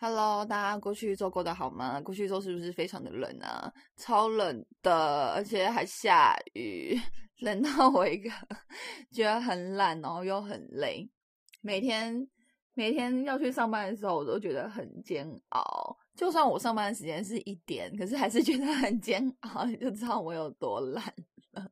Hello，大家过去一周过得好吗？过去一周是不是非常的冷啊？超冷的，而且还下雨，冷到我一个觉得很懒，然后又很累。每天每天要去上班的时候，我都觉得很煎熬。就算我上班时间是一点，可是还是觉得很煎熬，你就知道我有多懒了。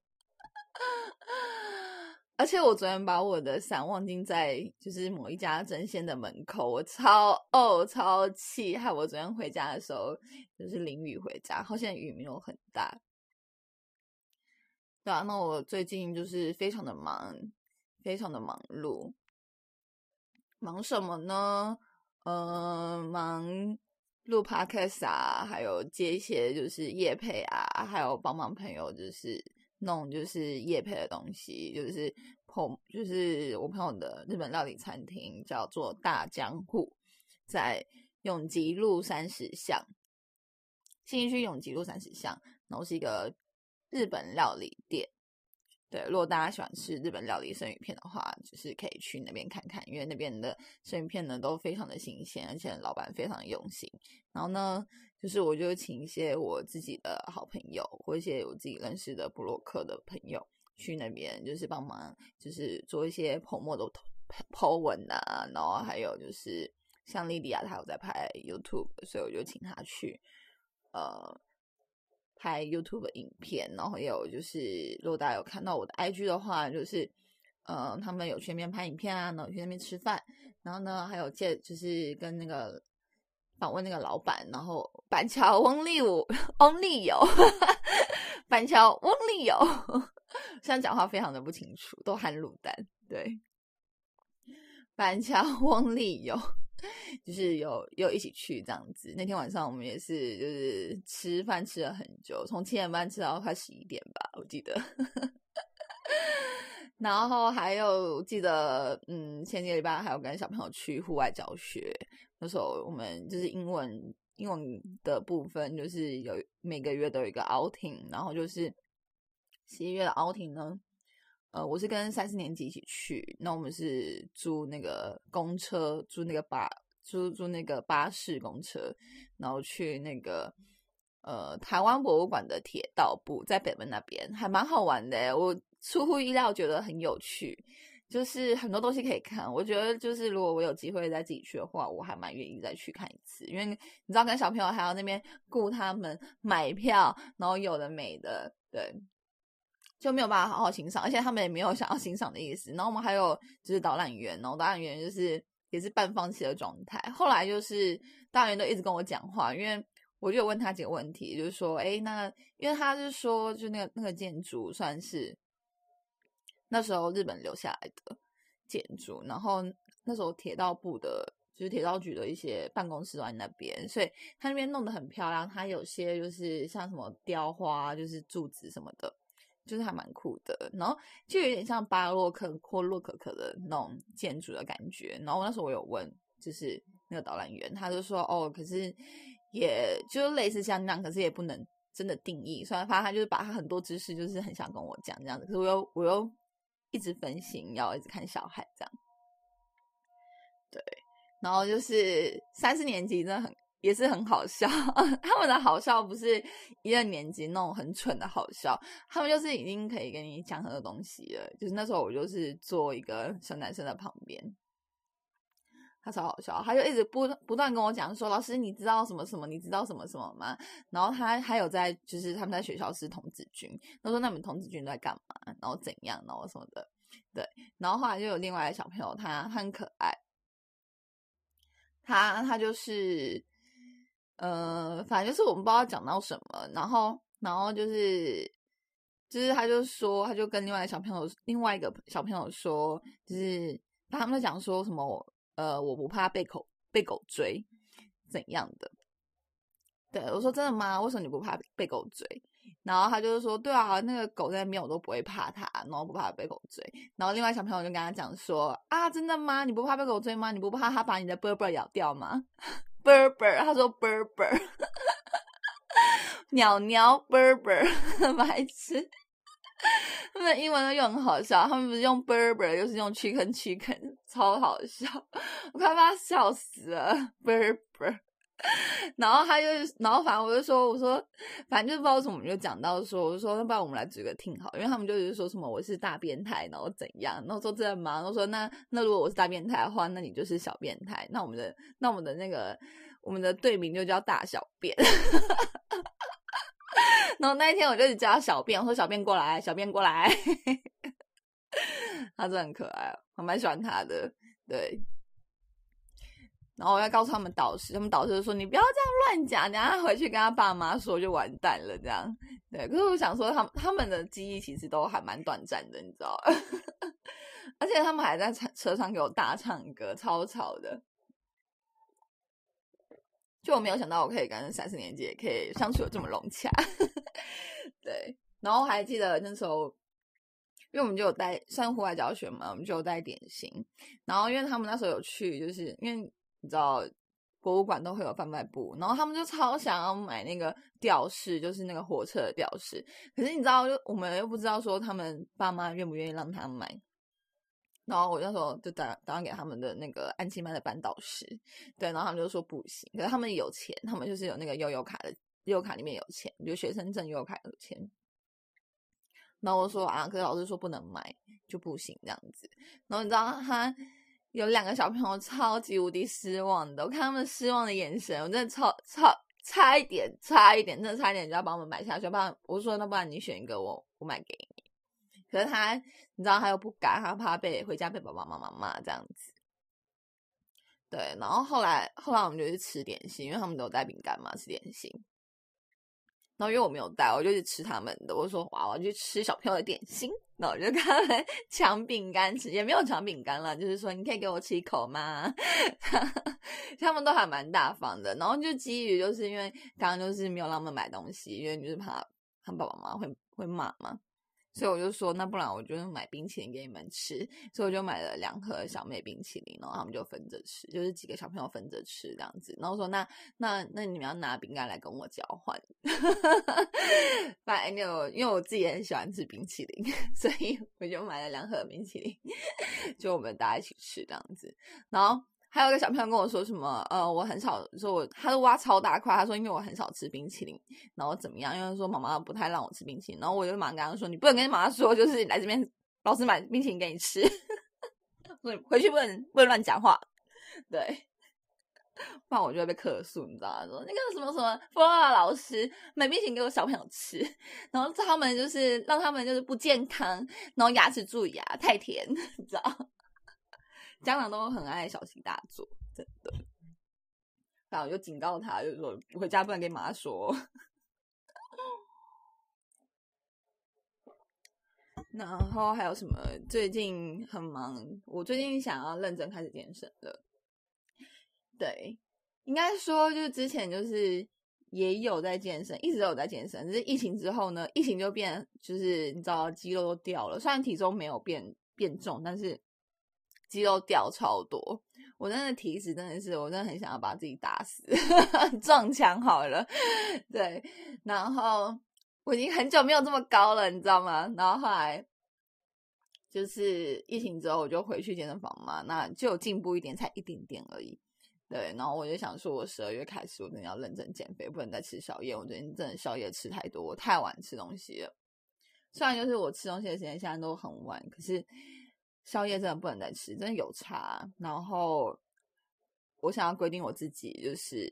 而且我昨天把我的伞忘记在就是某一家针线的门口，我超哦超气，害我昨天回家的时候就是淋雨回家，好像雨没有很大。对啊，那我最近就是非常的忙，非常的忙碌。忙什么呢？呃，忙录 podcast 啊，还有接一些就是夜配啊，还有帮忙朋友就是。弄就是夜配的东西，就是朋就是我朋友的日本料理餐厅，叫做大江户，在永吉路三十巷，新义区永吉路三十巷，然后是一个日本料理店。对，如果大家喜欢吃日本料理生鱼片的话，就是可以去那边看看，因为那边的生鱼片呢都非常的新鲜，而且老板非常用心。然后呢，就是我就请一些我自己的好朋友，或一些我自己认识的布洛克的朋友去那边，就是帮忙，就是做一些泡沫的抛文啊，然后还有就是像莉莉亚她有在拍 YouTube，所以我就请她去，呃。拍 YouTube 影片，然后也有就是，如果大家有看到我的 IG 的话，就是，呃，他们有去那边拍影片啊，然后去那边吃饭，然后呢，还有借就是跟那个访问那个老板，然后板桥翁立武翁立友，板桥翁立友，现在讲话非常的不清楚，都含卤蛋，对，板桥翁立友。就是有有一起去这样子，那天晚上我们也是就是吃饭吃了很久，从七点半吃到快十一点吧，我记得。然后还有记得，嗯，前几个礼拜还有跟小朋友去户外教学，那时候我们就是英文英文的部分，就是有每个月都有一个 outing，然后就是十一月的 outing 呢。呃，我是跟三四年级一起去，那我们是租那个公车，租那个巴，租租那个巴士公车，然后去那个呃台湾博物馆的铁道部，在北门那边，还蛮好玩的。我出乎意料，觉得很有趣，就是很多东西可以看。我觉得就是如果我有机会再自己去的话，我还蛮愿意再去看一次，因为你知道跟小朋友还要那边雇他们买票，然后有的没的，对。就没有办法好好欣赏，而且他们也没有想要欣赏的意思。然后我们还有就是导览员，然后导览员就是也是半放弃的状态。后来就是导览员都一直跟我讲话，因为我就有问他几个问题，就是说，哎，那因为他是说，就那个那个建筑算是那时候日本留下来的建筑，然后那时候铁道部的，就是铁道局的一些办公室在那边，所以他那边弄得很漂亮。他有些就是像什么雕花，就是柱子什么的。就是还蛮酷的，然后就有点像巴洛克或洛可可的那种建筑的感觉。然后那时候我有问，就是那个导览员，他就说：“哦，可是也就类似像那样，可是也不能真的定义。虽然发现他就是把他很多知识，就是很想跟我讲这样子，可是我又我又一直分心，要一直看小孩这样。对，然后就是三四年级真的很。”也是很好笑，他们的好笑不是一二年级那种很蠢的好笑，他们就是已经可以跟你讲很多东西了。就是那时候我就是坐一个小男生的旁边，他超好笑，他就一直不不断跟我讲说：“老师，你知道什么什么？你知道什么什么吗？”然后他还有在就是他们在学校是童子军，他说：“那你们童子军都在干嘛？然后怎样？然后什么的？”对，然后后来就有另外一个小朋友，他很可爱，他他就是。呃，反正就是我们不知道讲到什么，然后，然后就是，就是他就说，他就跟另外一个小朋友，另外一个小朋友说，就是他们在讲说什么，呃，我不怕被狗被狗追，怎样的？对我说真的吗？为什么你不怕被狗追？然后他就是说，对啊，那个狗在那边我都不会怕它，然后不怕被狗追。然后另外小朋友就跟他讲说，啊，真的吗？你不怕被狗追吗？你不怕它把你的波波咬掉吗 berber，他说 berber，鸟鸟 bird 白痴。他们英文又很好笑，他们不是用 berber，就是用 chicken chicken，超好笑，我快把他笑死了，berber。然后他就，然后反正我就说，我说，反正就是不知道怎么，就讲到说，我说，那不然我们来举个听好，因为他们就是说什么我是大变态，然后怎样，然后说真的吗？然后说那那如果我是大变态的话，那你就是小变态，那我们的那我们的那个我们的队名就叫大小便。然后那一天我就叫他小便，我说小便过来，小便过来，他真的很可爱，我蛮喜欢他的，对。然后我要告诉他们导师，他们导师就说：“你不要这样乱讲，等下回去跟他爸妈说就完蛋了。”这样，对。可是我想说，他们他们的记忆其实都还蛮短暂的，你知道？而且他们还在车上给我大唱歌，超吵的。就我没有想到，我可以跟三四年级也可以相处的这么融洽。对。然后还记得那时候，因为我们就有带上户外教学嘛，我们就有带点心。然后因为他们那时候有去，就是因为。你知道博物馆都会有贩卖部，然后他们就超想要买那个吊饰，就是那个火车的吊饰。可是你知道，就我们又不知道说他们爸妈愿不愿意让他买。然后我那时候就打打算给他们的那个安琪曼的班导师，对，然后他们就说不行。可是他们有钱，他们就是有那个悠游卡的悠游卡里面有钱，就学生证悠游卡有钱。然后我说啊，可是老师说不能买，就不行这样子。然后你知道他。有两个小朋友超级无敌失望的，我看他们失望的眼神，我真的超超差一点，差一点，真的差一点就要把我们买下去。不然我说那不然你选一个，我我买给你。可是他，你知道他又不敢，他怕被回家被爸爸妈妈骂这样子。对，然后后来后来我们就去吃点心，因为他们都有带饼干嘛，吃点心。然后因为我没有带，我就去吃他们的。我说哇，我要去吃小朋友的点心。然后我就跟他们 抢饼干吃，也没有抢饼干了，就是说你可以给我吃一口吗？他们都还蛮大方的。然后就基于就是因为刚刚就是没有让他们买东西，因为就是怕他爸爸妈妈会会骂嘛。所以我就说，那不然我就买冰淇淋给你们吃。所以我就买了两盒小妹冰淇淋，然后他们就分着吃，就是几个小朋友分着吃这样子。然后说，那那那你们要拿饼干来跟我交换。反正因为我自己也很喜欢吃冰淇淋，所以我就买了两盒冰淇淋，就我们大家一起吃这样子。然后。还有一个小朋友跟我说什么？呃，我很少说，我他都挖超大块。他说，因为我很少吃冰淇淋，然后怎么样？因为说妈妈不太让我吃冰淇淋，然后我就马上跟他说，你不能跟妈妈说，就是来这边老师买冰淇淋给你吃，所以回去不能不能乱讲话，对，不然我就会被克诉，你知道吗？说那个什么什么弗拉老师买冰淇淋给我小朋友吃，然后他们就是让他们就是不健康，然后牙齿蛀牙太甜，你知道。家长都很爱小题大做，真的。然后我就警告他，就是说回家不能跟妈妈说。然后还有什么？最近很忙，我最近想要认真开始健身了。对，应该说就是之前就是也有在健身，一直都有在健身。只是疫情之后呢，疫情就变，就是你知道肌肉都掉了，虽然体重没有变变重，但是。肌肉掉超多，我真的体脂真的是，我真的很想要把自己打死，撞墙好了。对，然后我已经很久没有这么高了，你知道吗？然后后来就是疫情之后，我就回去健身房嘛，那就进步一点，才一点点而已。对，然后我就想说，我十二月开始，我真的要认真减肥，不能再吃宵夜。我最近真的宵夜吃太多，我太晚吃东西了。虽然就是我吃东西的时间现在都很晚，可是。宵夜真的不能再吃，真的有差。然后我想要规定我自己，就是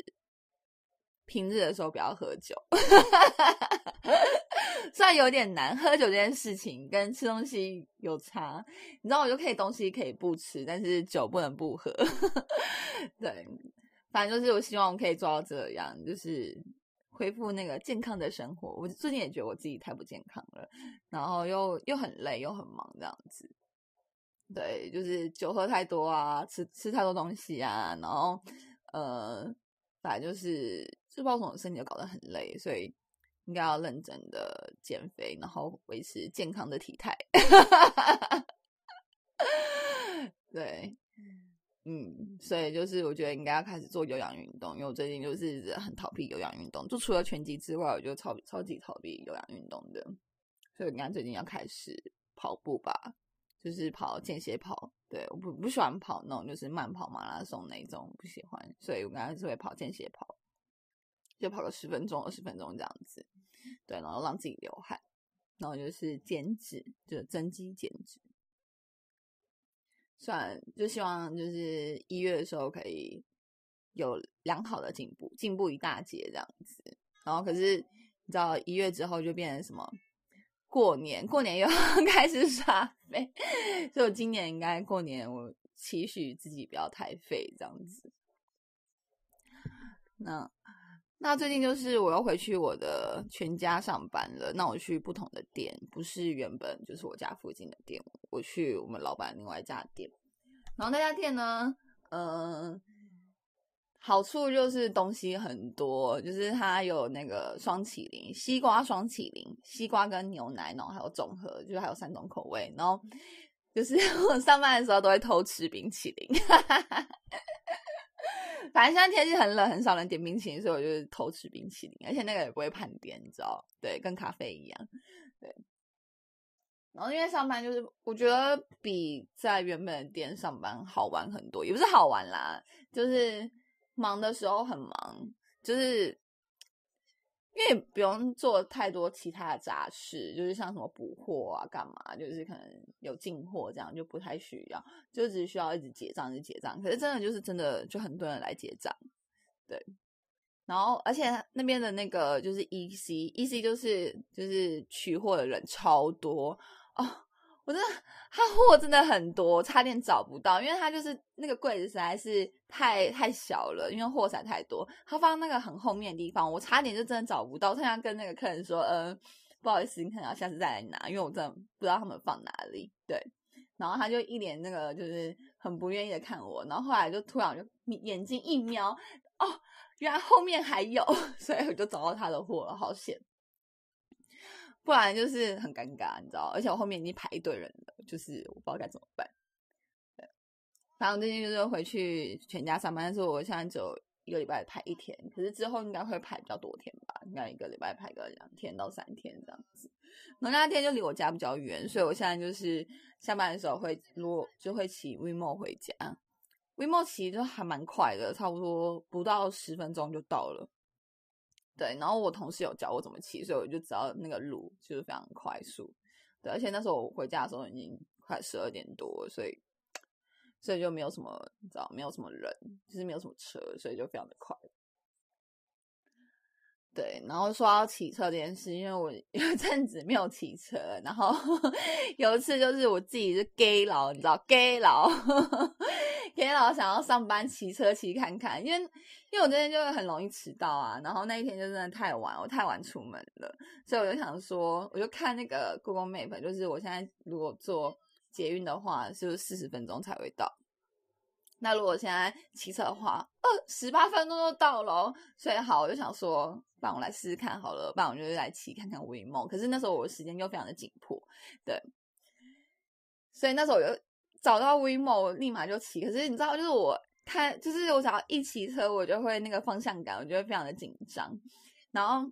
平日的时候不要喝酒。虽然有点难，喝酒这件事情跟吃东西有差。你知道，我就可以东西可以不吃，但是酒不能不喝。对，反正就是我希望我可以做到这样，就是恢复那个健康的生活。我最近也觉得我自己太不健康了，然后又又很累又很忙这样子。对，就是酒喝太多啊，吃吃太多东西啊，然后呃，反正就是就不知道什么身体就搞得很累，所以应该要认真的减肥，然后维持健康的体态。对，嗯，所以就是我觉得应该要开始做有氧运动，因为我最近就是很逃避有氧运动，就除了拳击之外，我就超超级逃避有氧运动的，所以应该最近要开始跑步吧，就是跑间歇跑。对，我不不喜欢跑那种就是慢跑马拉松那种，不喜欢，所以我刚才是会跑间歇跑，就跑个十分钟、二十分钟这样子，对，然后让自己流汗，然后就是减脂，就是增肌减脂。算就希望就是一月的时候可以有良好的进步，进步一大截这样子。然后可是你知道一月之后就变成什么？过年，过年又要 开始耍废，所以我今年应该过年我期许自己不要太废这样子。那那最近就是我要回去我的全家上班了，那我去不同的店，不是原本就是我家附近的店，我去我们老板另外一家店。然后那家店呢，嗯。好处就是东西很多，就是它有那个双麒麟，西瓜双麒麟，西瓜跟牛奶，然后还有综合，就是还有三种口味。然后就是 我上班的时候都会偷吃冰淇淋，反正现在天气很冷，很少人点冰淇淋，所以我就是偷吃冰淇淋，而且那个也不会判点，你知道？对，跟咖啡一样。对。然后因为上班就是我觉得比在原本的店上班好玩很多，也不是好玩啦，就是。忙的时候很忙，就是因为不用做太多其他的杂事，就是像什么补货啊、干嘛，就是可能有进货这样就不太需要，就只需要一直结账、一直结账。可是真的就是真的就很多人来结账，对。然后而且那边的那个就是 E C，E C 就是就是取货的人超多哦。我真的，他货真的很多，差点找不到，因为他就是那个柜子实在是太太小了，因为货在太多，他放那个很后面的地方，我差点就真的找不到。他想跟那个客人说，嗯，不好意思，你可能要下次再来拿，因为我真的不知道他们放哪里。对，然后他就一脸那个就是很不愿意的看我，然后后来就突然就眼睛一瞄，哦，原来后面还有，所以我就找到他的货了，好险。不然就是很尴尬，你知道？而且我后面已经排一队人了，就是我不知道该怎么办。对，反正最近就是回去全家上班，但是我现在只有一个礼拜排一天，可是之后应该会排比较多天吧？应该一个礼拜排个两天到三天这样子。那那天就离我家比较远，所以我现在就是下班的时候会如果就会骑 WeMo 回家，WeMo 骑就还蛮快的，差不多不到十分钟就到了。对，然后我同事有教我怎么骑，所以我就知道那个路就是非常快速。对，而且那时候我回家的时候已经快十二点多，所以所以就没有什么，你知道，没有什么人，就是没有什么车，所以就非常的快。对，然后说到骑车这件事，因为我 有阵子没有骑车，然后 有一次就是我自己是 gay 佬，你知道 gay 佬。天老想要上班骑车骑看看，因为因为我这天就会很容易迟到啊，然后那一天就真的太晚，我太晚出门了，所以我就想说，我就看那个 Google Map，就是我现在如果坐捷运的话，是不是四十分钟才会到？那如果现在骑车的话，二十八分钟就到了，所以好，我就想说，不然我来试试看好了，不然我就来骑看看威梦。可是那时候我的时间又非常的紧迫，对，所以那时候我就。找到 WeMo 立马就骑，可是你知道，就是我他，就是我只要一骑车，我就会那个方向感，我就会非常的紧张。然后，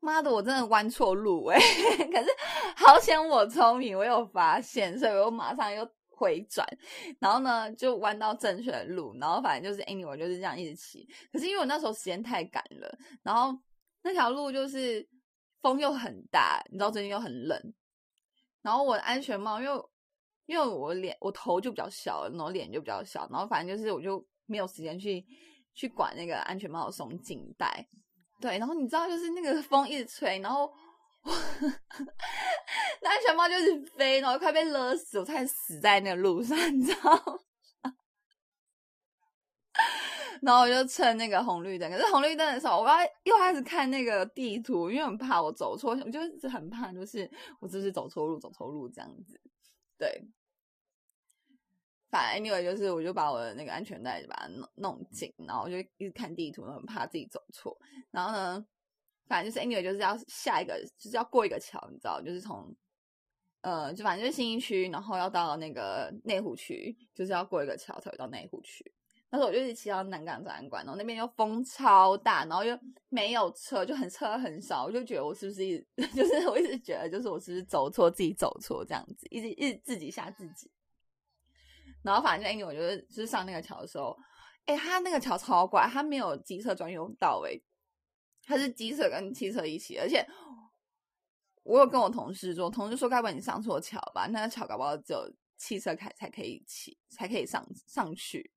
妈的，我真的弯错路哎！可是好险我聪明，我有发现，所以我马上又回转，然后呢就弯到正确的路。然后反正就是 anyway 就是这样一直骑。可是因为我那时候时间太赶了，然后那条路就是风又很大，你知道最近又很冷，然后我的安全帽又。因为我脸我头就比较小，然后脸就比较小，然后反正就是我就没有时间去去管那个安全帽的松紧带，对，然后你知道就是那个风一直吹，然后 那安全帽就是飞，然后快被勒死，我差点死在那个路上，你知道？然后我就趁那个红绿灯，可是红绿灯的时候，我刚又开始看那个地图，因为很怕我走错，我就是很怕，就是我是不是走错路，走错路这样子。对，反正 anyway 就是，我就把我的那个安全带就把它弄弄紧，然后我就一直看地图，很怕自己走错。然后呢，反正就是 anyway 就是要下一个，就是要过一个桥，你知道，就是从呃，就反正就是新一区，然后要到那个内湖区，就是要过一个桥才会到内湖区。那时候我就一直骑到南港展览馆，然后那边又风超大，然后又没有车，就很车很少，我就觉得我是不是一，就是我一直觉得就是我是不是走错，自己走错这样子，一直一直自己吓自己。然后反正 anyway，我觉得就是上那个桥的时候，哎，他那个桥超怪，他没有机车专用道，哎，它是机车跟汽车一起，而且我有跟我同事说，同事说该不会你上错桥吧？那个桥搞不好只有汽车开才可以骑，才可以上上去。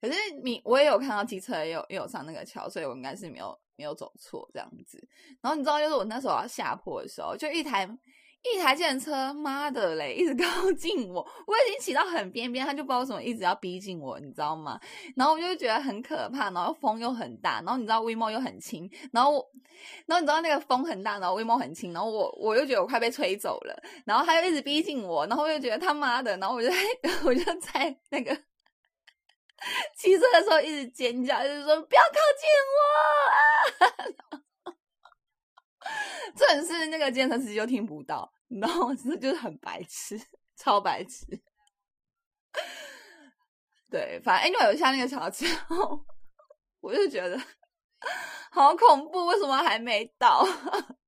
可是你我也有看到机车也有也有上那个桥，所以我应该是没有没有走错这样子。然后你知道，就是我那时候要下坡的时候，就一台一台电车，妈的嘞，一直靠近我，我已经骑到很边边，他就不知道为什么一直要逼近我，你知道吗？然后我就觉得很可怕，然后风又很大，然后你知道威 o 又很轻，然后然后你知道那个风很大，然后威 o 很轻，然后我我又觉得我快被吹走了，然后他又一直逼近我，然后我又觉得他妈的，然后我就 我就在那个。骑车的时候一直尖叫，就是说不要靠近我啊！这很是那个健身司机就听不到，你知道吗？这就是很白痴，超白痴。对，反正因为有下那个桥之后，我就觉得好恐怖，为什么还没到？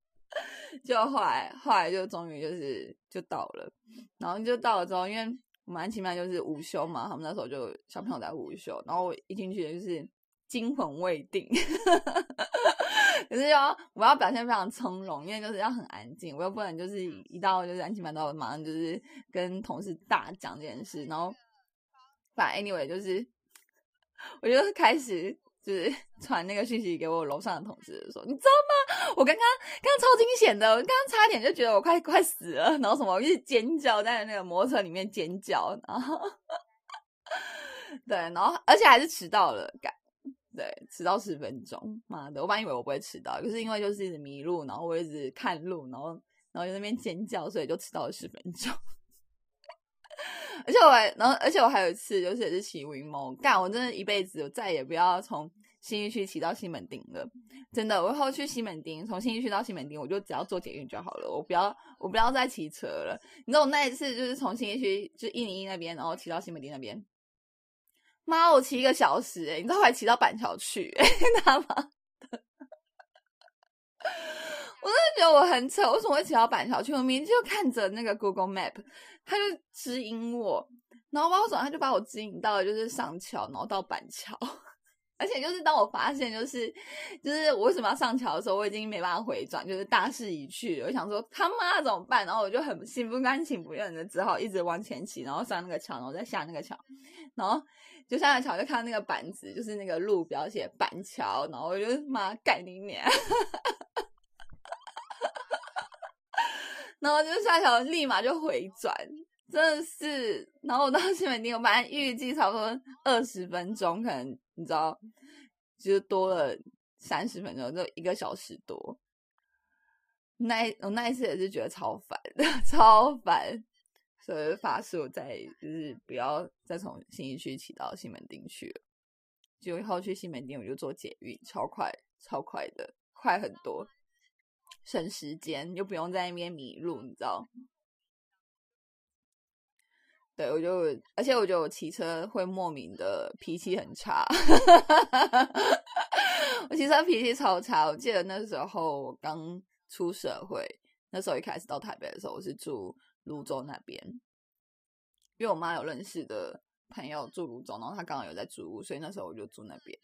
就后来后来就终于就是就到了，然后就到了之后，因为。蛮奇妙，就是午休嘛，他们那时候就小朋友在午休，然后我一进去就是惊魂未定，可是要我要表现非常从容，因为就是要很安静，我又不能就是一到就是安静班到马上就是跟同事大讲这件事，然后反正 anyway 就是我就开始。就是 传那个讯息给我楼上的同事说，你知道吗？我刚刚刚刚超惊险的，我刚刚差点就觉得我快快死了，然后什么一直尖叫在那个摩托车里面尖叫，然后 对，然后而且还是迟到了，赶对迟到十分钟，妈的，我本来以为我不会迟到，可是因为就是一直迷路，然后我一直看路，然后然后在那边尖叫，所以就迟到了十分钟。而且我还，然后而且我还有一次，就是也是骑云谋干，我真的一辈子我再也不要从新义区骑到西门町了，真的，我以后去西门町，从新义区到西门町，我就只要坐捷运就好了，我不要，我不要再骑车了。你知道我那一次就是从新义区就一零一那边，然后骑到西门町那边，妈，我骑一个小时，哎，你知道还骑到板桥去，你知道吗？我真的觉得我很扯，为什么会骑到板桥去？我明明就看着那个 Google Map，他就指引我，然后包括什么，他就把我指引到就是上桥，然后到板桥。而且就是当我发现就是就是我为什么要上桥的时候，我已经没办法回转，就是大势已去。我想说他妈怎么办？然后我就很心不甘情不愿的，只好一直往前骑，然后上那个桥，然后再下那个桥，然后就下了桥就看到那个板子，就是那个路标写板桥，然后我就妈干你娘！然后就下桥，立马就回转，真的是。然后我到西门町，我本来预计差不多二十分钟，可能你知道，就是多了三十分钟，就一个小时多。那我那一次也是觉得超烦，超烦，所以发誓我再就是不要再从新一区骑到西门町去了。就以后去西门町，我就坐捷运，超快，超快的，快很多。省时间，又不用在那边迷路，你知道？对，我就，而且我觉得我骑车会莫名的脾气很差，我骑车脾气超差。我记得那时候我刚出社会，那时候一开始到台北的时候，我是住泸州那边，因为我妈有认识的朋友住泸州，然后她刚好有在租屋，所以那时候我就住那边，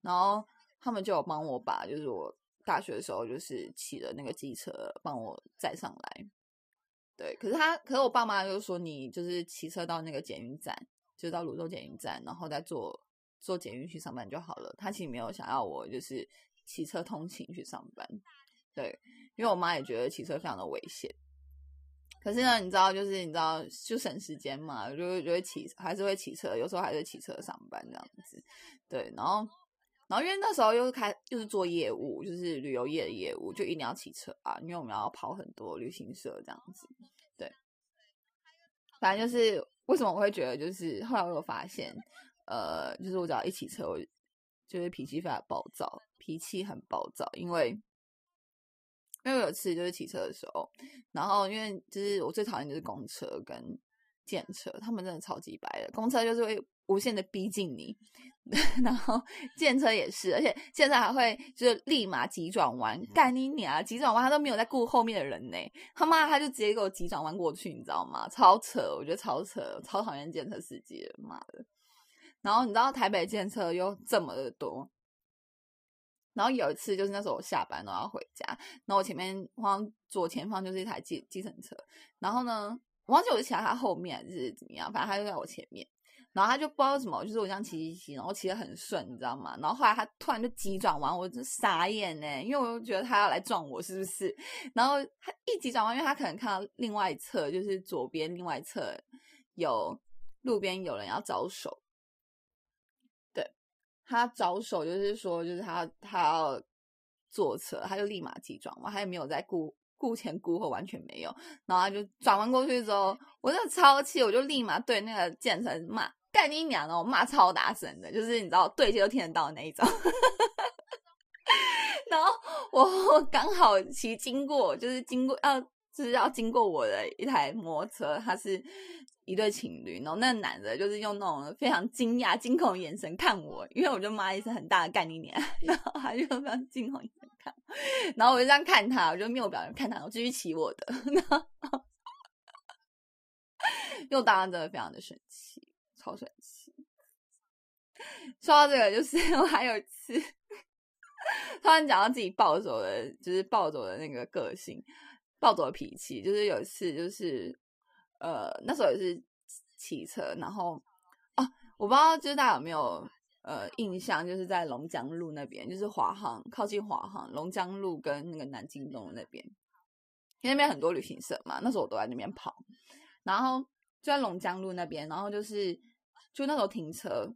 然后他们就有帮我把，就是我。大学的时候就是骑的那个机车帮我载上来，对。可是他，可是我爸妈就说你就是骑车到那个捷运站，就到泸州捷运站，然后再坐坐捷运去上班就好了。他其实没有想要我就是骑车通勤去上班，对。因为我妈也觉得骑车非常的危险。可是呢，你知道，就是你知道，就省时间嘛，就会就会骑，还是会骑车，有时候还是骑车上班这样子，对。然后。然后因为那时候又是开又是做业务，就是旅游业的业务，就一定要骑车啊，因为我们要跑很多旅行社这样子。对，反正就是为什么我会觉得，就是后来我有发现，呃，就是我只要一骑车，我就是脾气非常暴躁，脾气很暴躁，因为因为有一次就是骑车的时候，然后因为就是我最讨厌就是公车跟电车，他们真的超级白的。公车就是会无限的逼近你，然后电车也是，而且现在还会就是立马急转弯，干你娘！急转弯他都没有在顾后面的人呢，他妈他就直接给我急转弯过去，你知道吗？超扯，我觉得超扯，超讨厌电车司机的，妈的！然后你知道台北电车又这么的多。然后有一次，就是那时候我下班都要回家，然后我前面往左前方就是一台计计程车，然后呢，我忘记我是骑在他后面还是怎么样，反正他就在我前面，然后他就不知道什么，就是我这样骑骑骑，然后骑得很顺，你知道吗？然后后来他突然就急转弯，我就傻眼呢，因为我就觉得他要来撞我，是不是？然后他一急转弯，因为他可能看到另外一侧，就是左边另外一侧有路边有人要招手。他招手就是说，就是他他要坐车，他就立马急转弯，他也没有在顾顾前顾后，完全没有。然后他就转弯过去之后，我真的超气，我就立马对那个建成骂干你娘的，我骂超大声的，就是你知道对接都听得到的那一种。然后我刚好骑经过，就是经过要就是要经过我的一台摩托车，他是。一对情侣，然后那个男的就是用那种非常惊讶、惊恐的眼神看我，因为我就妈一声很大的干你娘，然后他就非常惊恐眼神看，然后我就这样看他，我就面无表情看他，我继续骑我的，又当然真的非常的生气，超生气。说到这个，就是我还有一次突然讲到自己暴走的，就是暴走的那个个性，暴走的脾气，就是有一次就是。呃，那时候也是骑车，然后哦，我不知道就是大家有没有呃印象，就是在龙江路那边，就是华航靠近华航龙江路跟那个南京东路那边，因为那边很多旅行社嘛，那时候我都在那边跑，然后就在龙江路那边，然后就是就那时候停车。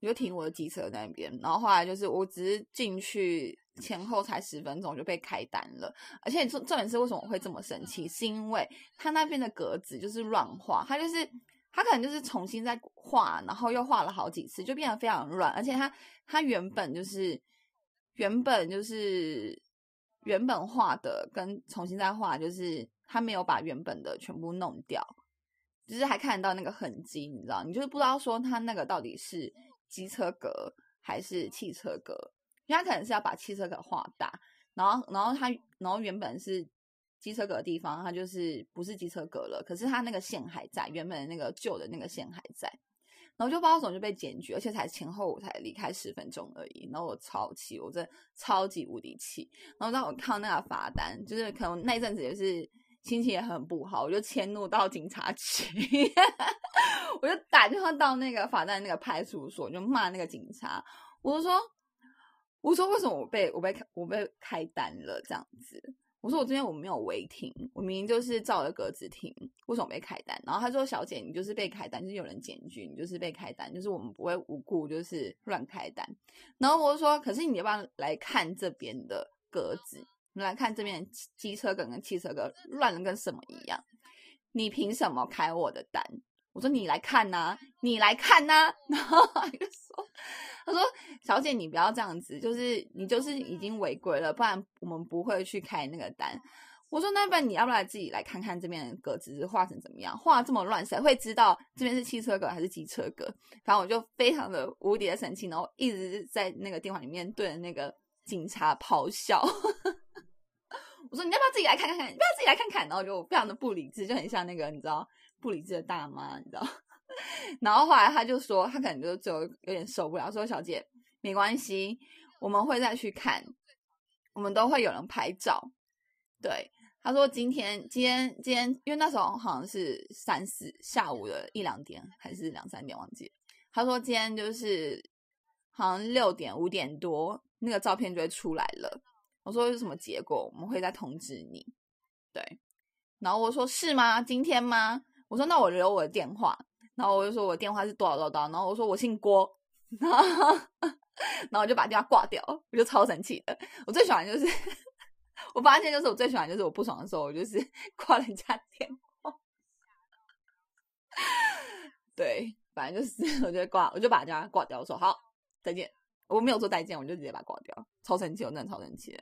你就停我的机车在那边，然后后来就是我只是进去前后才十分钟就被开单了，而且重重点是为什么我会这么生气，是因为他那边的格子就是乱画，他就是他可能就是重新再画，然后又画了好几次，就变得非常乱，而且他他原本就是原本就是原本画的跟重新再画，就是他没有把原本的全部弄掉，就是还看得到那个痕迹，你知道，你就是不知道说他那个到底是。机车格还是汽车格？因为他可能是要把汽车格画大，然后，然后他，然后原本是机车格的地方，它就是不是机车格了。可是他那个线还在，原本那个旧的那个线还在。然后就不知道怎么就被检举，而且才前后才离开十分钟而已。然后我超气，我真的超级无敌气。然后当我看到那个罚单，就是可能那一阵子也是心情也很不好，我就迁怒到警察局。我就打电话到那个法站那个派出所，就骂那个警察。我就说：“我说为什么我被我被我被开单了这样子？我说我这边我没有违停，我明明就是照着格子停，为什么被开单？然后他说：小姐，你就是被开单，就是有人检举，你就是被开单，就是我们不会无故就是乱开单。然后我就说：可是你要不要来看这边的格子？你来看这边机车梗跟汽车梗乱的跟什么一样？你凭什么开我的单？”我说你来看呐，你来看呐，然后他就说，他说小姐你不要这样子，就是你就是已经违规了，不然我们不会去开那个单。我说那不然你要不要自己来看看这边的格子画成怎么样？画这么乱，谁会知道这边是汽车格还是机车格？反正我就非常的无敌的生气，然后一直在那个电话里面对着那个警察咆哮。我说你要不要自己来看看看？你不要自己来看看，然后就非常的不理智，就很像那个你知道。不理智的大妈，你知道？然后后来他就说，他可能就就有点受不了，说：“小姐，没关系，我们会再去看，我们都会有人拍照。”对，他说：“今天，今天，今天，因为那时候好像是三四下午的一两点，还是两三点，忘记。他说今天就是好像六点五点多，那个照片就会出来了。我说是什么结果，我们会再通知你。对，然后我说是吗？今天吗？”我说那我留我的电话，然后我就说我电话是多少多少，然后我说我姓郭，然 后然后我就把电话挂掉，我就超生气的。我最喜欢就是，我发现就是我最喜欢就是我不爽的时候，我就是 挂人家电话。对，反正就是我就挂，我就把电话挂掉，我说好再见，我没有说再见，我就直接把它挂掉，超生气，我真的超生气。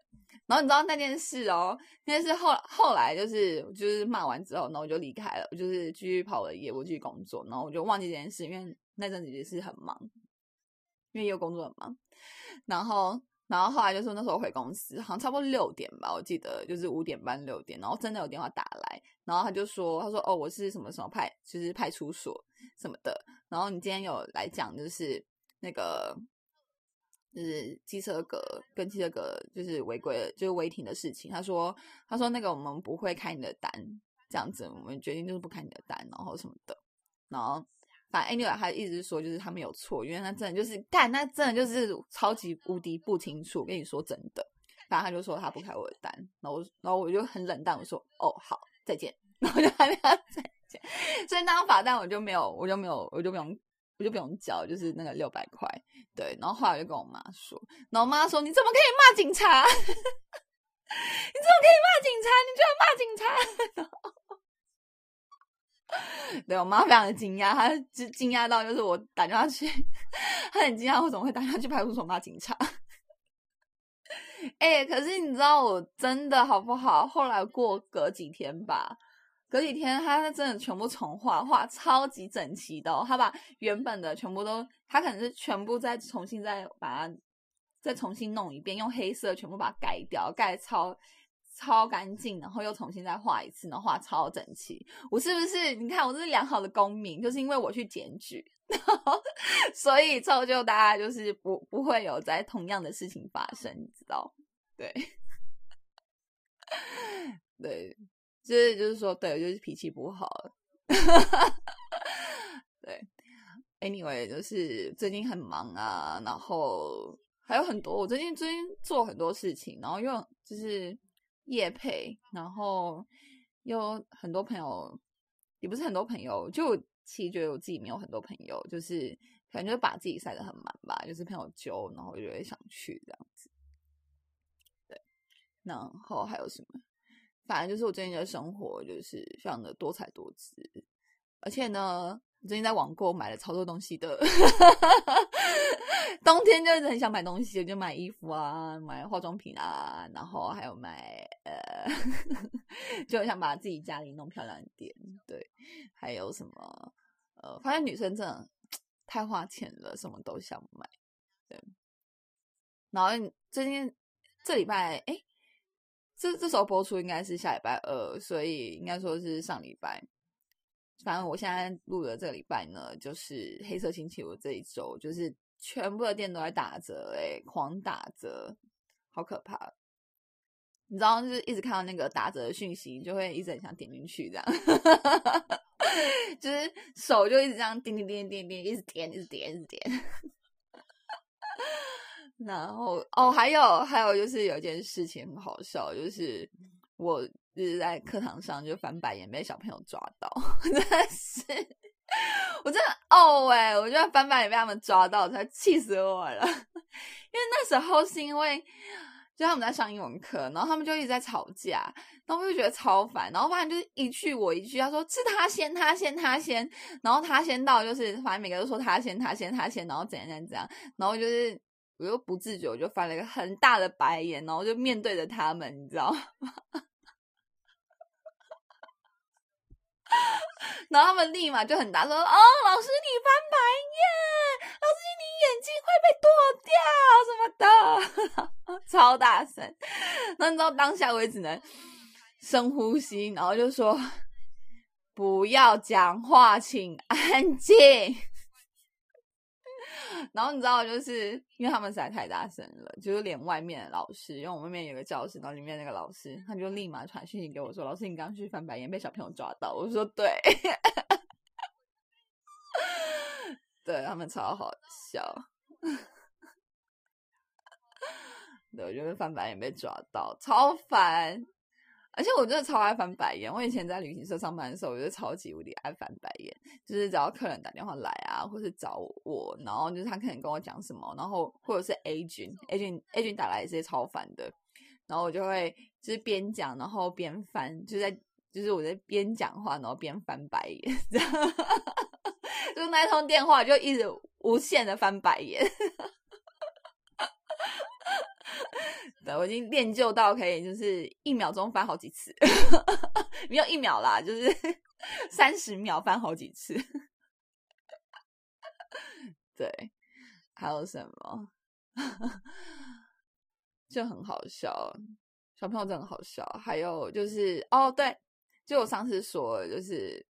然后你知道那件事哦，那件事后后来就是就是骂完之后，然后我就离开了，我就是继续跑我的业务，继续工作，然后我就忘记这件事，因为那阵子也是很忙，因为也有工作很忙。然后，然后后来就是那时候回公司，好像差不多六点吧，我记得就是五点半六点，然后真的有电话打来，然后他就说，他说哦，我是什么什么派，就是派出所什么的，然后你今天有来讲就是那个。就是机车格跟机车格就是违规，就是违停的事情。他说，他说那个我们不会开你的单，这样子我们决定就是不开你的单，然后什么的。然后反正 anyway，他一直说就是他没有错，因为他真的就是干，那真的就是超级无敌不清楚。跟你说真的，然后他就说他不开我的单，然后然后我就很冷淡，我说哦好，再见，然后就跟他再见。所以那张罚单我就没有，我就没有，我就不用。我就不用交，就是那个六百块，对。然后后来我就跟我妈说，然后我妈说：“你怎么可以骂警察？你怎么可以骂警察？你居然骂警察！” 对我妈非常的惊讶，她惊惊讶到就是我打电话去，她很惊讶我怎么会打电话去派出所骂警察。哎，可是你知道我真的好不好？后来过隔几天吧。隔几天，他真的全部重画，画超级整齐的。他把原本的全部都，他可能是全部再重新再把它再重新弄一遍，用黑色全部把它盖掉，盖超超干净，然后又重新再画一次，然后画超整齐。我是不是？你看，我是良好的公民，就是因为我去检举，所以造就大家就是不不会有在同样的事情发生，你知道？对，对。就是就是说，对，就是脾气不好。对，anyway，就是最近很忙啊，然后还有很多，我最近最近做很多事情，然后又就是夜配，然后又很多朋友，也不是很多朋友，就其实觉得我自己没有很多朋友，就是可能就是把自己塞得很满吧，就是朋友揪，然后就会想去这样子。对，然后还有什么？反正就是我最近的生活就是非常的多彩多姿，而且呢，我最近在网购买了超多东西的。冬天就一直很想买东西，就买衣服啊，买化妆品啊，然后还有买呃，就想把自己家里弄漂亮一点。对，还有什么呃，发现女生真的太花钱了，什么都想买。对，然后最近这礼拜哎。这这时候播出应该是下礼拜二，所以应该说是上礼拜。反正我现在录的这个礼拜呢，就是黑色星期五这一周，就是全部的店都在打折，哎，狂打折，好可怕！你知道，就是一直看到那个打折的讯息，就会一直很想点进去，这样，就是手就一直这样点点点点点，一直点，一直点，一直点。然后哦，还有还有，就是有一件事情很好笑，就是我就是在课堂上就翻白眼被小朋友抓到，真的是，我真的哦哎，我觉得翻白眼被他们抓到，才气死我了。因为那时候是因为就他们在上英文课，然后他们就一直在吵架，然后我就觉得超烦，然后反正就是一句我一句，他说是他先，他先，他先，然后他先到，就是反正每个都说他先，他先，他先，然后怎样怎样怎样，然后就是。我又不自觉，我就翻了一个很大的白眼，然后就面对着他们，你知道吗？然后他们立马就很大声：“哦，老师你翻白眼，老师你眼睛会被剁掉什么的，超大声。”那你知道当下我也只能深呼吸，然后就说：“不要讲话，请安静。”然后你知道，就是因为他们实在太大声了，就是连外面的老师，因为我外面有个教室，然后里面那个老师，他就立马传讯息给我说：“老师，你刚去翻白眼，被小朋友抓到。”我说：“对，对他们超好笑。”对，我觉得翻白眼被抓到，超烦。而且我真的超爱翻白眼。我以前在旅行社上班的时候，我就超级无敌爱翻白眼。就是只要客人打电话来啊，或是找我，然后就是他可能跟我讲什么，然后或者是 A 君 A 君 A 君打来也是超烦的。然后我就会就是边讲，然后边翻，就在就是我在边讲话，然后边翻白眼，这样。就那通电话就一直无限的翻白眼。对我已经练就到可以，就是一秒钟翻好几次，没有一秒啦，就是 三十秒翻好几次。对，还有什么？就很好笑，小朋友真的好笑。还有就是，哦，对，就我上次说，就是。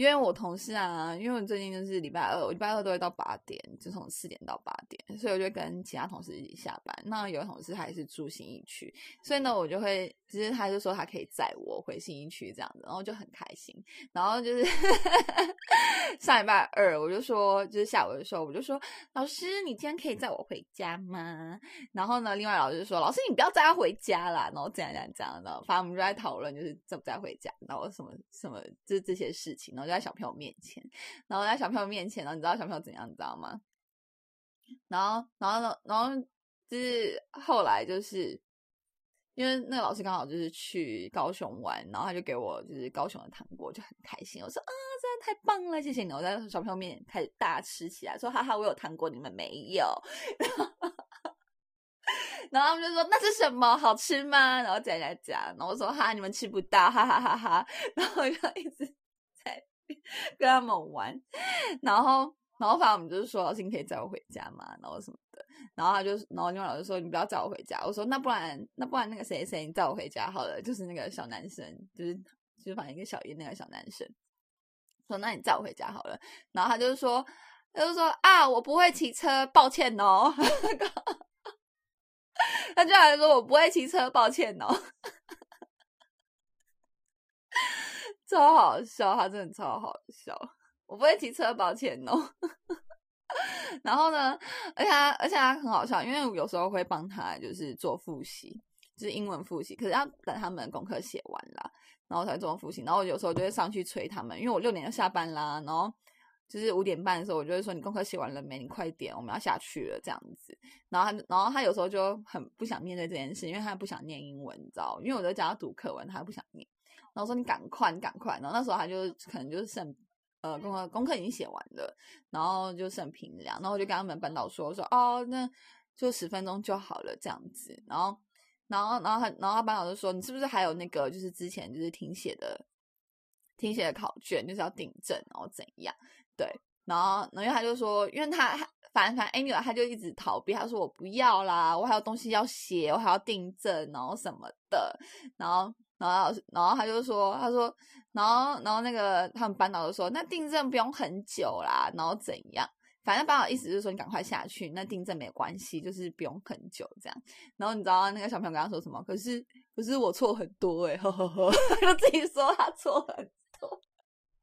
因为我同事啊，因为我最近就是礼拜二，我礼拜二都会到八点，就从四点到八点，所以我就跟其他同事一起下班。那有同事还是住新一区，所以呢，我就会，其实他就说他可以载我回新一区这样子，然后就很开心。然后就是 上礼拜二，我就说，就是下午的时候，我就说，老师，你今天可以载我回家吗？然后呢，另外老师就说，老师你不要载他回家啦，然后这样这样这样的，反正我们就在讨论，就是载不载回家，然后什么什么，就是这些事情，然后。在小朋友面前，然后在小朋友面前，然后你知道小朋友怎样，你知道吗？然后，然后呢，然后就是后来就是因为那个老师刚好就是去高雄玩，然后他就给我就是高雄的糖果，就很开心。我说啊，真的太棒了，谢谢你！我在小朋友面前开始大吃起来，说哈哈，我有糖果，你们没有。然后他们就说那是什么？好吃吗？然后讲讲讲，然后我说哈，你们吃不到，哈哈哈哈。然后我就一直。跟他们玩，然后，然后反正我们就是说，老师你可以载我回家嘛，然后什么的，然后他就，然后另外老师说，你不要载我回家。我说那不然，那不然那个谁谁你载我回家好了，就是那个小男生，就是就是反正一个小一那个小男生，说那你载我回家好了。然后他就说，他就说啊，我不会骑车，抱歉哦。他就还说我不会骑车，抱歉哦。超好笑，他真的超好笑。我不会骑车，抱歉哦。然后呢，而且他，而且他很好笑，因为有时候会帮他就是做复习，就是英文复习，可是要等他们功课写完啦，然后才做复习。然后有时候就会上去催他们，因为我六点要下班啦，然后就是五点半的时候，我就会说你功课写完了没？你快点，我们要下去了这样子。然后他，然后他有时候就很不想面对这件事，因为他不想念英文，你知道？因为我在教他读课文，他不想念。然后说你赶快，你赶快。然后那时候他就可能就是剩呃功课功课已经写完了，然后就剩平量。然后我就跟他们班导说说哦，那就十分钟就好了这样子。然后然后然后他然后他班导就说你是不是还有那个就是之前就是听写的听写的考卷就是要订正然后怎样？对，然后然后他就说因为他反反正 anyway 他就一直逃避，他说我不要啦，我还有东西要写，我还要订正然后什么的，然后。然后老师，然后他就说：“他说，然后，然后那个他们班导就说，那订正不用很久啦，然后怎样？反正班导意思就是说，你赶快下去，那订正没关系，就是不用很久这样。然后你知道那个小朋友跟他说什么？可是，可是我错很多哎，呵呵呵，就自己说他错很多。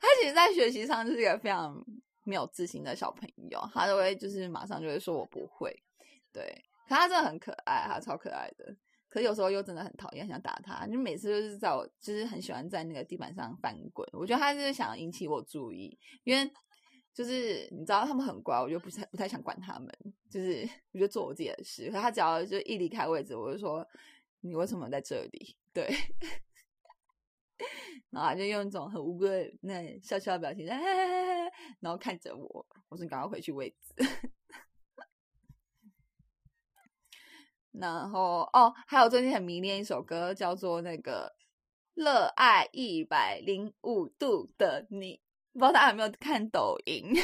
他其实，在学习上就是一个非常没有自信的小朋友，他就会就是马上就会说我不会。对，可他真的很可爱，他超可爱的。”可有时候又真的很讨厌，想打他。就每次都是在我，就是很喜欢在那个地板上翻滚。我觉得他是想引起我注意，因为就是你知道他们很乖，我就不太不太想管他们。就是我就做我自己的事。可他只要就一离开位置，我就说你为什么在这里？对，然后就用一种很无辜的那笑笑的表情，然后看着我。我说你赶快回去位置。然后哦，还有最近很迷恋一首歌，叫做那个《热爱一百零五度的你》，不知道大家有没有看抖音？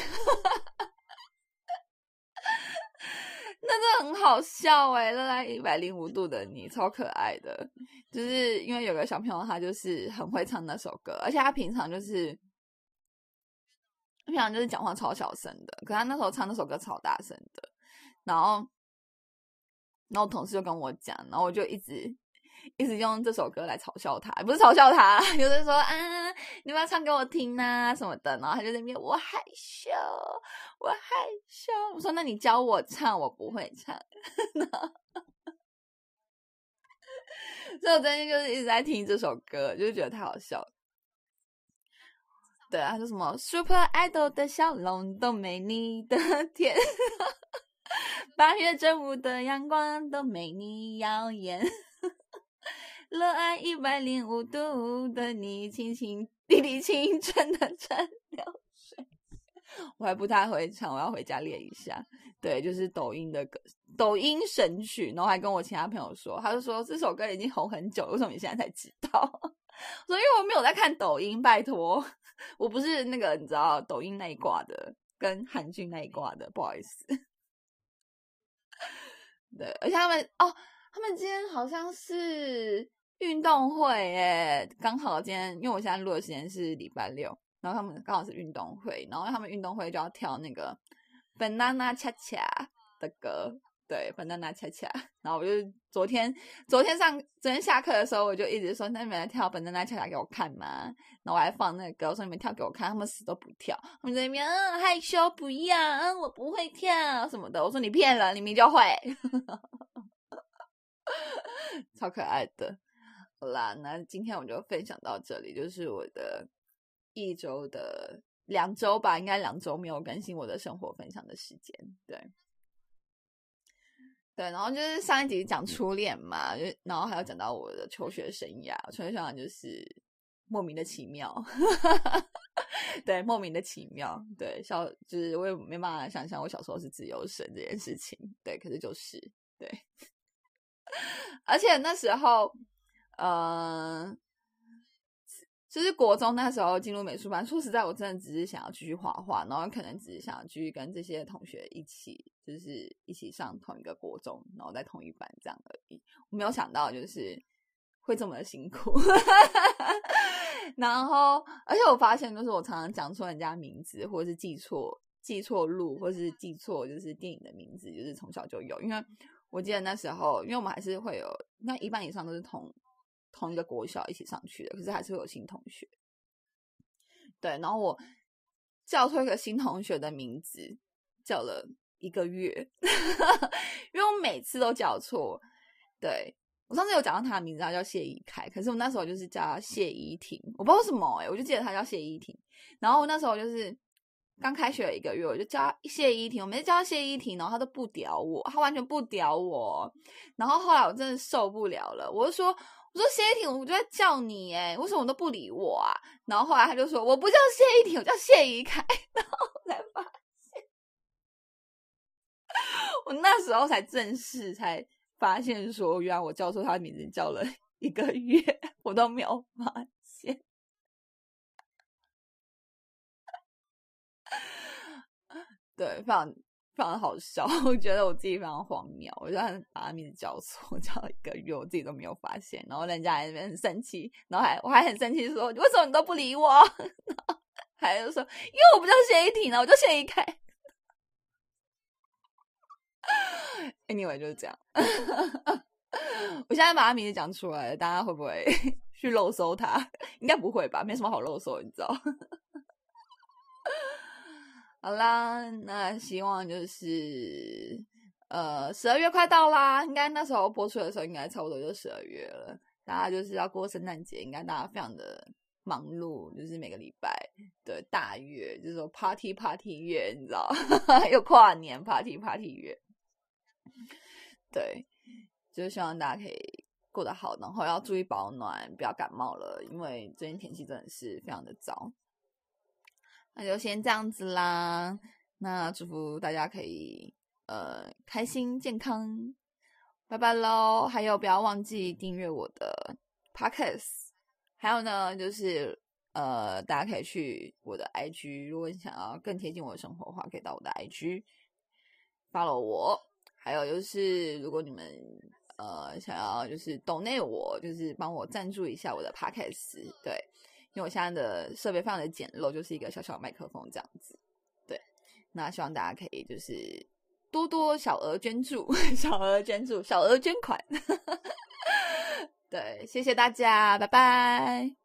那真的很好笑哎，《热爱一百零五度的你》超可爱的，就是因为有个小朋友他就是很会唱那首歌，而且他平常就是平常就是讲话超小声的，可他那时候唱那首歌超大声的，然后。然后同事就跟我讲，然后我就一直一直用这首歌来嘲笑他，不是嘲笑他，有人说啊，你不要唱给我听啊什么的，然后他就在那边我害羞，我害羞。我说那你教我唱，我不会唱。所以我最近就是一直在听这首歌，就是觉得太好笑了。对啊，说什么 Super Idol 的笑容都没你的 甜。八月正午的阳光都没你耀眼，热爱一百零五度的你，轻轻滴滴青春的蒸馏水。我还不太会唱，我要回家练一下。对，就是抖音的歌，抖音神曲，然后还跟我其他朋友说，他就说这首歌已经红很久，为什么你现在才知道？我说因为我没有在看抖音，拜托，我不是那个你知道抖音那一挂的，跟韩剧那一挂的，不好意思。对，而且他们哦，他们今天好像是运动会诶，刚好今天因为我现在录的时间是礼拜六，然后他们刚好是运动会，然后他们运动会就要跳那个 banana 恰恰的歌。对，反正拿恰恰，然后我就昨天昨天上昨天下课的时候，我就一直说，那你们来跳本登拿恰恰给我看嘛。然后我还放那个歌，我说你们跳给我看，他们死都不跳，他们在那边嗯害羞不要，嗯我不会跳什么的。我说你骗人，你明就会，超可爱的。好啦，那今天我就分享到这里，就是我的一周的两周吧，应该两周没有更新我的生活分享的时间，对。对，然后就是上一集讲初恋嘛，就然后还有讲到我的求学生涯，求学生涯就是莫名的奇妙，对，莫名的奇妙，对，小就是我也没办法想象我小时候是自由生这件事情，对，可是就是对，而且那时候，嗯。就是国中那时候进入美术班，说实在，我真的只是想要继续画画，然后可能只是想要继续跟这些同学一起，就是一起上同一个国中，然后在同一班这样而已。我没有想到就是会这么辛苦，然后而且我发现，就是我常常讲错人家名字，或者是记错记错路，或是记错就是电影的名字，就是从小就有。因为我记得那时候，因为我们还是会有，那一半以上都是同。同一个国小一起上去的，可是还是会有新同学。对，然后我叫错一个新同学的名字，叫了一个月，因为我每次都叫错。对我上次有讲到他的名字，他叫谢依凯，可是我那时候就是叫谢依婷，我不知道什么哎，我就记得他叫谢依婷。然后我那时候就是刚开学了一个月，我就叫谢依婷，我每次叫谢依婷，然后他都不屌我，他完全不屌我。然后后来我真的受不了了，我就说。我说谢依婷，我就在叫你哎，为什么都不理我啊？然后后来他就说我不叫谢依婷，我叫谢依凯。然后我才发现，我那时候才正式才发现说，原来我叫错他的名字叫了一个月，我都没有发现。对，非常。非常好笑，我觉得我自己非常荒谬，我就把他名字叫错，叫了一个月，我自己都没有发现，然后人家还那边很生气，然后还我还很生气说，为什么你都不理我？还有说，因为我不叫谢一婷呢，我叫谢一凯。Anyway 就是这样，我现在把他名字讲出来，大家会不会去漏搜他？应该不会吧，没什么好漏搜，你知道。好啦，那希望就是呃十二月快到啦，应该那时候播出的时候，应该差不多就十二月了。大家就是要过圣诞节，应该大家非常的忙碌，就是每个礼拜的大月，就是说 party party 月，你知道，又跨年 party party 月。对，就希望大家可以过得好，然后要注意保暖，不要感冒了，因为最近天气真的是非常的糟。那就先这样子啦。那祝福大家可以呃开心健康，拜拜喽！还有不要忘记订阅我的 podcast。还有呢，就是呃大家可以去我的 IG，如果你想要更贴近我的生活的话，可以到我的 IG follow 我。还有就是，如果你们呃想要就是 donate 我，就是帮我赞助一下我的 podcast，对。因为我现在的设备非常的简陋，就是一个小小麦克风这样子。对，那希望大家可以就是多多小额捐助，小额捐助，小额捐款。对，谢谢大家，拜拜。